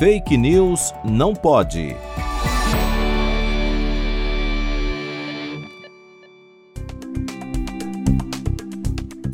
Fake News não pode.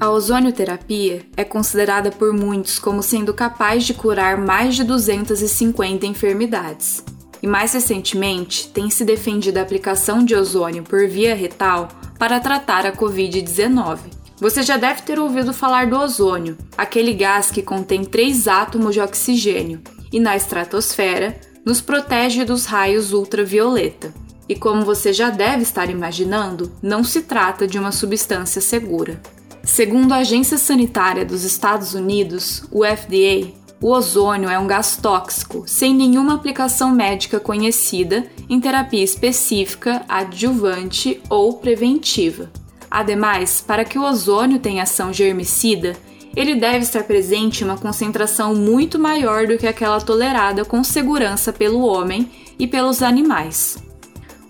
A ozonioterapia é considerada por muitos como sendo capaz de curar mais de 250 enfermidades. E mais recentemente, tem se defendido a aplicação de ozônio por via retal para tratar a Covid-19. Você já deve ter ouvido falar do ozônio, aquele gás que contém três átomos de oxigênio e na estratosfera nos protege dos raios ultravioleta. E como você já deve estar imaginando, não se trata de uma substância segura. Segundo a Agência Sanitária dos Estados Unidos, o FDA, o ozônio é um gás tóxico, sem nenhuma aplicação médica conhecida em terapia específica, adjuvante ou preventiva. Ademais, para que o ozônio tenha ação germicida, ele deve estar presente em uma concentração muito maior do que aquela tolerada com segurança pelo homem e pelos animais.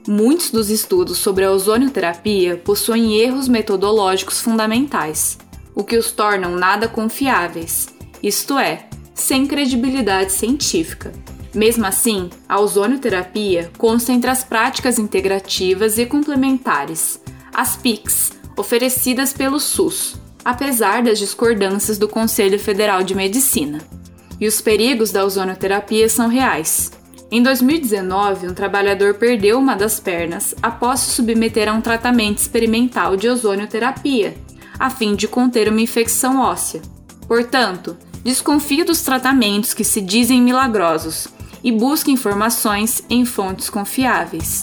Muitos dos estudos sobre a ozonioterapia possuem erros metodológicos fundamentais, o que os tornam nada confiáveis, isto é, sem credibilidade científica. Mesmo assim, a ozonioterapia consta entre as práticas integrativas e complementares, as PICs, oferecidas pelo SUS, apesar das discordâncias do Conselho Federal de Medicina. E os perigos da ozonioterapia são reais. Em 2019, um trabalhador perdeu uma das pernas após se submeter a um tratamento experimental de ozonioterapia, a fim de conter uma infecção óssea. Portanto, desconfie dos tratamentos que se dizem milagrosos e busque informações em fontes confiáveis.